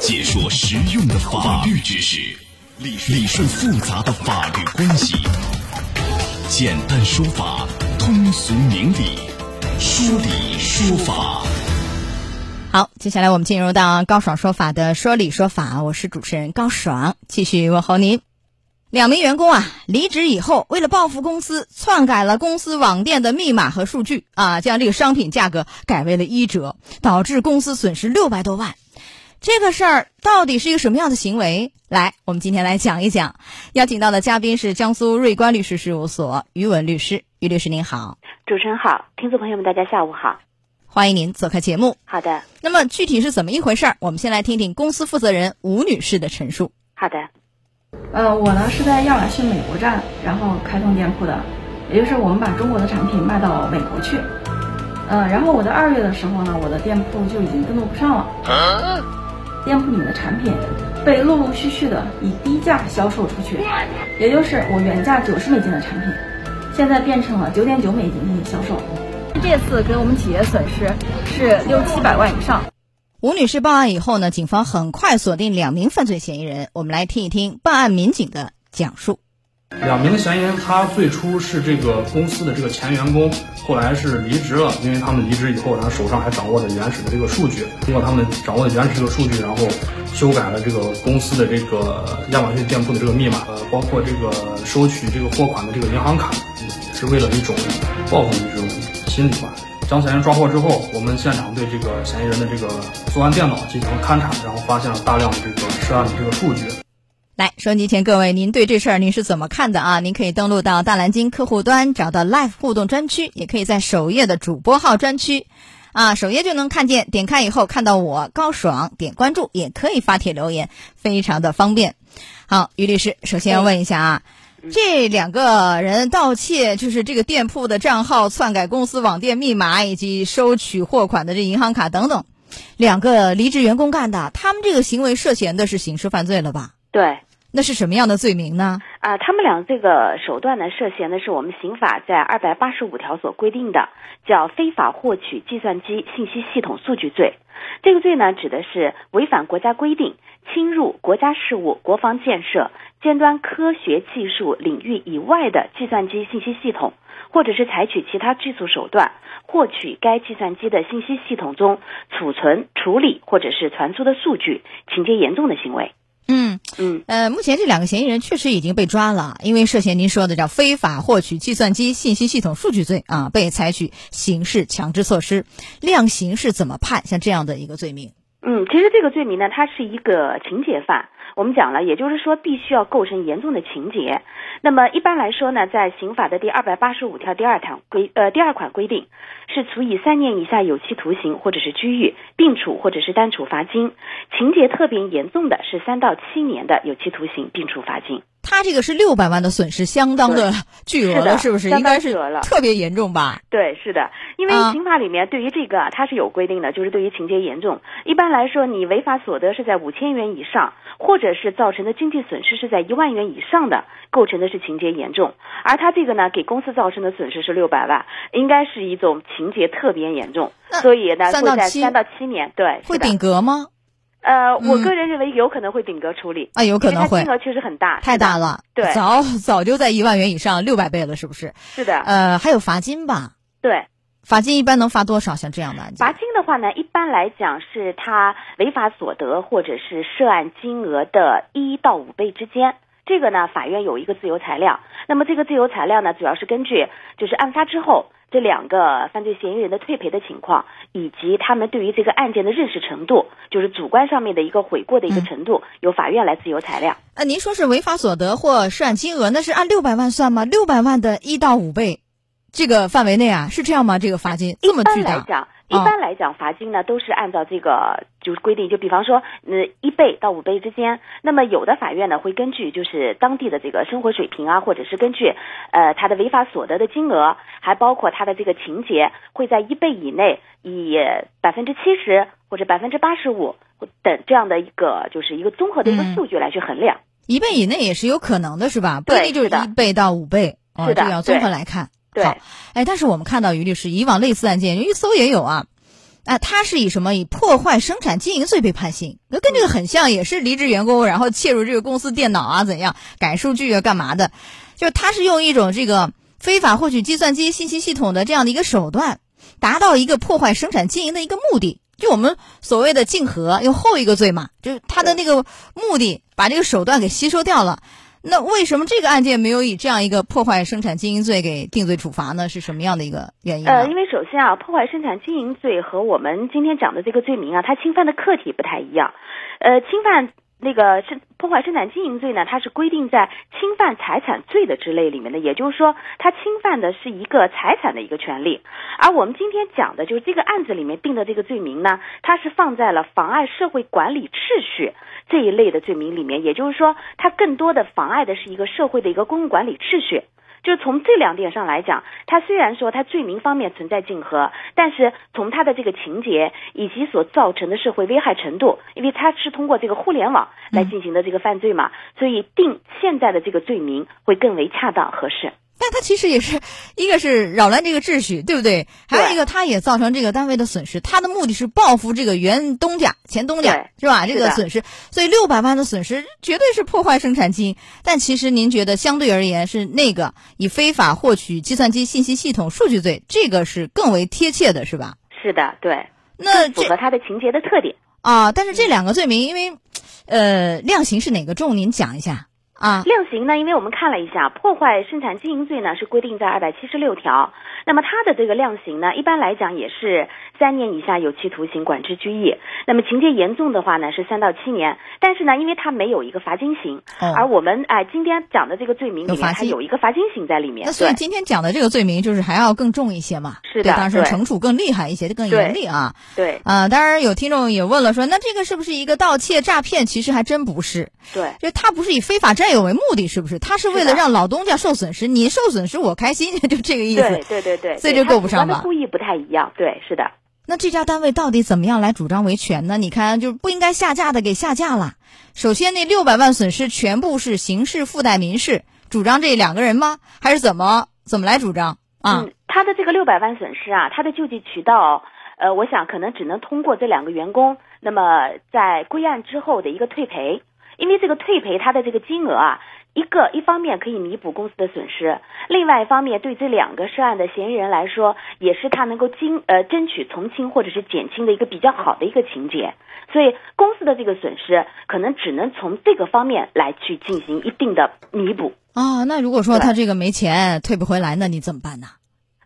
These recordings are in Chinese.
解说实用的法律知识，理理顺复杂的法律关系，简单说法，通俗明理，说理说法。好，接下来我们进入到高爽说法的说理说法，我是主持人高爽，继续问候您。两名员工啊，离职以后，为了报复公司，篡改了公司网店的密码和数据啊，将这个商品价格改为了一折，导致公司损失六百多万。这个事儿到底是一个什么样的行为？来，我们今天来讲一讲。邀请到的嘉宾是江苏瑞观律师事务所于文律师，于律师您好，主持人好，听众朋友们大家下午好，欢迎您做客节目。好的，那么具体是怎么一回事儿？我们先来听听公司负责人吴女士的陈述。好的。呃，我呢是在亚马逊美国站，然后开通店铺的，也就是我们把中国的产品卖到美国去。呃，然后我在二月的时候呢，我的店铺就已经登录不上了，店铺里面的产品被陆陆续续的以低价销售出去，也就是我原价九十美金的产品，现在变成了九点九美金进行销售。这次给我们企业损失是六七百万以上。吴女士报案以后呢，警方很快锁定两名犯罪嫌疑人。我们来听一听办案民警的讲述。两名嫌疑人，他最初是这个公司的这个前员工，后来是离职了。因为他们离职以后，他手上还掌握着原始的这个数据，通过他们掌握的原始这个数据，然后修改了这个公司的这个亚马逊店铺的这个密码，呃，包括这个收取这个货款的这个银行卡，是为了一种报复的这种心理吧。将嫌疑人抓获之后，我们现场对这个嫌疑人的这个作案电脑进行了勘查，然后发现了大量的这个涉案的这个数据。来，收音机前各位，您对这事儿您是怎么看的啊？您可以登录到大蓝鲸客户端，找到 Live 互动专区，也可以在首页的主播号专区，啊，首页就能看见。点开以后看到我高爽，点关注，也可以发帖留言，非常的方便。好，于律师，首先要问一下啊。这两个人盗窃，就是这个店铺的账号、篡改公司网店密码以及收取货款的这银行卡等等，两个离职员工干的，他们这个行为涉嫌的是刑事犯罪了吧？对，那是什么样的罪名呢？啊，他们俩这个手段呢，涉嫌的是我们刑法在二百八十五条所规定的，叫非法获取计算机信息系统数据罪。这个罪呢，指的是违反国家规定，侵入国家事务、国防建设。尖端科学技术领域以外的计算机信息系统，或者是采取其他技术手段获取该计算机的信息系统中储存、处理或者是传输的数据，情节严重的行为。嗯嗯呃，目前这两个嫌疑人确实已经被抓了，因为涉嫌您说的叫非法获取计算机信息系统数据罪啊，被采取刑事强制措施。量刑是怎么判？像这样的一个罪名？嗯，其实这个罪名呢，它是一个情节犯。我们讲了，也就是说，必须要构成严重的情节。那么一般来说呢，在刑法的第二百八十五条第二条规呃第二款规定，是处以三年以下有期徒刑或者是拘役，并处或者是单处罚金。情节特别严重的是三到七年的有期徒刑并处罚金。他这个是六百万的损失，相当的巨额了，是不是？应该是特别严重吧？对，是的，因为刑法里面对于这个它是有规定的，就是对于情节严重，一般来说，你违法所得是在五千元以上，或者是造成的经济损失是在一万元以上的，构成的是情节严重。而他这个呢，给公司造成的损失是六百万，应该是一种情节特别严重，所以呢会在三到七年，对，会顶格吗？呃，我个人认为有可能会顶格处理啊，有可能会，金额确实很大，太大了，对，早早就在一万元以上，六百倍了，是不是？是的，呃，还有罚金吧？对，罚金一般能罚多少？像这样的案件？罚金的话呢，一般来讲是他违法所得或者是涉案金额的一到五倍之间。这个呢，法院有一个自由裁量，那么这个自由裁量呢，主要是根据就是案发之后。这两个犯罪嫌疑人的退赔的情况，以及他们对于这个案件的认识程度，就是主观上面的一个悔过的一个程度，由法院来自由裁量。呃，您说是违法所得或涉案金额，那是按六百万算吗？六百万的一到五倍，这个范围内啊，是这样吗？这个罚金这么巨大？一般来讲，罚金呢都是按照这个就是规定，就比方说，呃，一倍到五倍之间。那么有的法院呢会根据就是当地的这个生活水平啊，或者是根据呃他的违法所得的金额，还包括他的这个情节，会在一倍以内以百分之七十或者百分之八十五等这样的一个就是一个综合的一个数据来去衡量。一倍以内也是有可能的，是吧？不一定就是一倍到五倍，是的，要综合来看。对，哎，但是我们看到于律师以往类似案件，一搜也有啊，啊，他是以什么以破坏生产经营罪被判刑，那跟这个很像，也是离职员工，然后窃入这个公司电脑啊，怎样改数据啊，干嘛的？就是他是用一种这个非法获取计算机信息系统的这样的一个手段，达到一个破坏生产经营的一个目的。就我们所谓的竞合，用后一个罪嘛，就是他的那个目的，把这个手段给吸收掉了。那为什么这个案件没有以这样一个破坏生产经营罪给定罪处罚呢？是什么样的一个原因？呃，因为首先啊，破坏生产经营罪和我们今天讲的这个罪名啊，它侵犯的客体不太一样。呃，侵犯。那个是破坏生产经营罪呢，它是规定在侵犯财产罪的之类里面的，也就是说，它侵犯的是一个财产的一个权利。而我们今天讲的就是这个案子里面定的这个罪名呢，它是放在了妨碍社会管理秩序这一类的罪名里面，也就是说，它更多的妨碍的是一个社会的一个公共管理秩序。就从这两点上来讲，他虽然说他罪名方面存在竞合，但是从他的这个情节以及所造成的社会危害程度，因为他是通过这个互联网来进行的这个犯罪嘛，所以定现在的这个罪名会更为恰当合适。但他其实也是 一个是扰乱这个秩序，对不对？还有一个，他也造成这个单位的损失。他的目的是报复这个原东家、前东家，是吧？这个损失，所以六百万的损失绝对是破坏生产经营。但其实您觉得，相对而言是那个以非法获取计算机信息系统数据罪，这个是更为贴切的，是吧？是的，对。那符合他的情节的特点啊。但是这两个罪名，因为呃量刑是哪个重？您讲一下。啊，量刑呢？因为我们看了一下，破坏生产经营罪呢是规定在二百七十六条。那么它的这个量刑呢，一般来讲也是三年以下有期徒刑、管制拘役。那么情节严重的话呢，是三到七年。但是呢，因为它没有一个罚金刑，而我们哎今天讲的这个罪名里面还有一个罚金刑在里面。那所以今天讲的这个罪名就是还要更重一些嘛？是的，当然是惩处更厉害一些，更严厉啊。对啊，当然有听众也问了，说那这个是不是一个盗窃诈骗？其实还真不是。对，就他不是以非法占有为目的，是不是？他是为了让老东家受损失，你受损失我开心，就这个意思。对对对对，所以就够不上吧？故意不太一样，对，是的。那这家单位到底怎么样来主张维权呢？你看，就不应该下架的给下架了。首先，那六百万损失全部是刑事附带民事，主张这两个人吗？还是怎么怎么来主张啊？嗯，他的这个六百万损失啊，他的救济渠道，呃，我想可能只能通过这两个员工，那么在归案之后的一个退赔。因为这个退赔，它的这个金额啊，一个一方面可以弥补公司的损失，另外一方面对这两个涉案的嫌疑人来说，也是他能够经呃争取从轻或者是减轻的一个比较好的一个情节。所以公司的这个损失可能只能从这个方面来去进行一定的弥补。啊，那如果说他这个没钱退不回来，那你怎么办呢？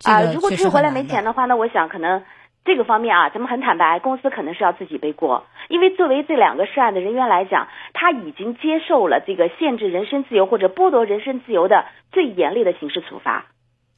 啊，如果退回来没钱的话，那我想可能。这个方面啊，咱们很坦白，公司可能是要自己背锅，因为作为这两个涉案的人员来讲，他已经接受了这个限制人身自由或者剥夺人身自由的最严厉的刑事处罚。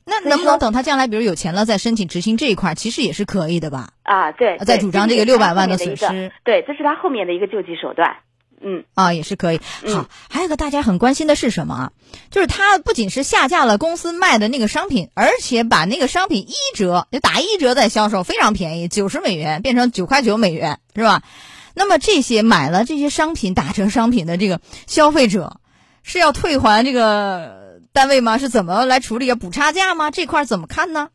那能不能等他将来比如有钱了再申请执行这一块，其实也是可以的吧？啊，对，再主张这个六百万的损失，对，这是他后面的一个救济手段。嗯啊，也是可以。好，还有个大家很关心的是什么啊？就是他不仅是下架了公司卖的那个商品，而且把那个商品一折，就打一折再销售，非常便宜，九十美元变成九块九美元，是吧？那么这些买了这些商品打折商品的这个消费者，是要退还这个单位吗？是怎么来处理？要补差价吗？这块怎么看呢？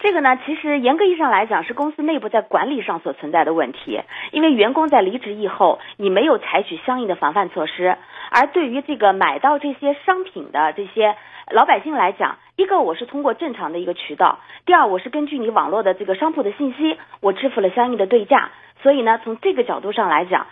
这个呢，其实严格意义上来讲，是公司内部在管理上所存在的问题。因为员工在离职以后，你没有采取相应的防范措施。而对于这个买到这些商品的这些老百姓来讲，一个我是通过正常的一个渠道，第二我是根据你网络的这个商铺的信息，我支付了相应的对价。所以呢，从这个角度上来讲，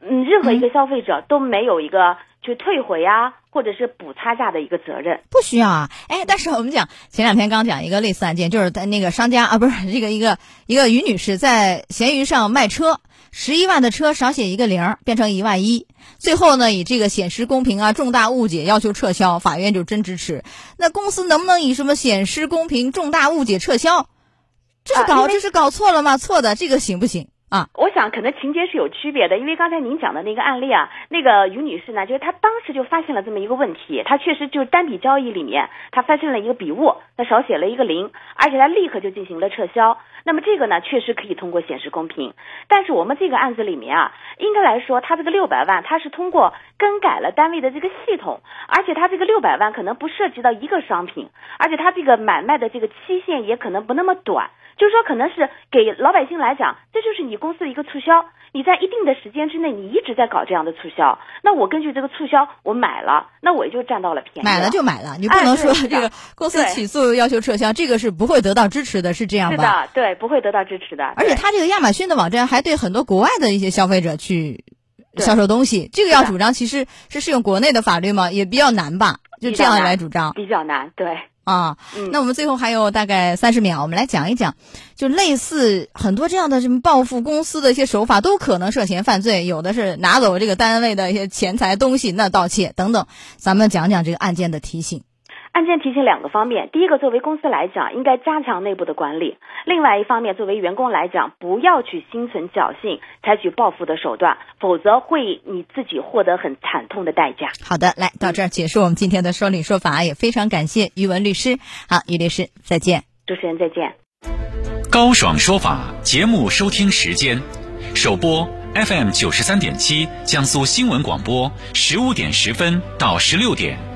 嗯，任何一个消费者都没有一个。去退回啊，或者是补差价的一个责任，不需要啊。哎，但是我们讲前两天刚讲一个类似案件，就是在那个商家啊，不是这个一个一个于女士在闲鱼上卖车，十一万的车少写一个零，变成一万一，最后呢以这个显失公平啊、重大误解要求撤销，法院就真支持。那公司能不能以什么显失公平、重大误解撤销？这是搞这是搞错了吗？错的，这个行不行？啊，我想可能情节是有区别的，因为刚才您讲的那个案例啊，那个于女士呢，就是她当时就发现了这么一个问题，她确实就是单笔交易里面她发现了一个笔误，她少写了一个零，而且她立刻就进行了撤销。那么这个呢，确实可以通过显示公平。但是我们这个案子里面啊，应该来说，他这个六百万，他是通过更改了单位的这个系统，而且他这个六百万可能不涉及到一个商品，而且他这个买卖的这个期限也可能不那么短。就是说，可能是给老百姓来讲，这就是你公司的一个促销。你在一定的时间之内，你一直在搞这样的促销，那我根据这个促销，我买了，那我也就占到了便宜。买了就买了，你不能说这个公司起诉要求撤销，这个是不会得到支持的，是这样吧？是的，对，不会得到支持的。而且他这个亚马逊的网站还对很多国外的一些消费者去销售东西，这个要主张其实是适用国内的法律吗？也比较难吧？就这样来主张，比较难，对。啊，那我们最后还有大概三十秒，我们来讲一讲，就类似很多这样的什么报复公司的一些手法，都可能涉嫌犯罪。有的是拿走这个单位的一些钱财东西，那盗窃等等。咱们讲讲这个案件的提醒。案件提醒两个方面，第一个，作为公司来讲，应该加强内部的管理；另外一方面，作为员工来讲，不要去心存侥幸，采取报复的手段，否则会你自己获得很惨痛的代价。好的，来到这儿结束我们今天的说理说法，也非常感谢于文律师。好，于律师再见。主持人再见。高爽说法节目收听时间，首播 FM 九十三点七，江苏新闻广播，十五点十分到十六点。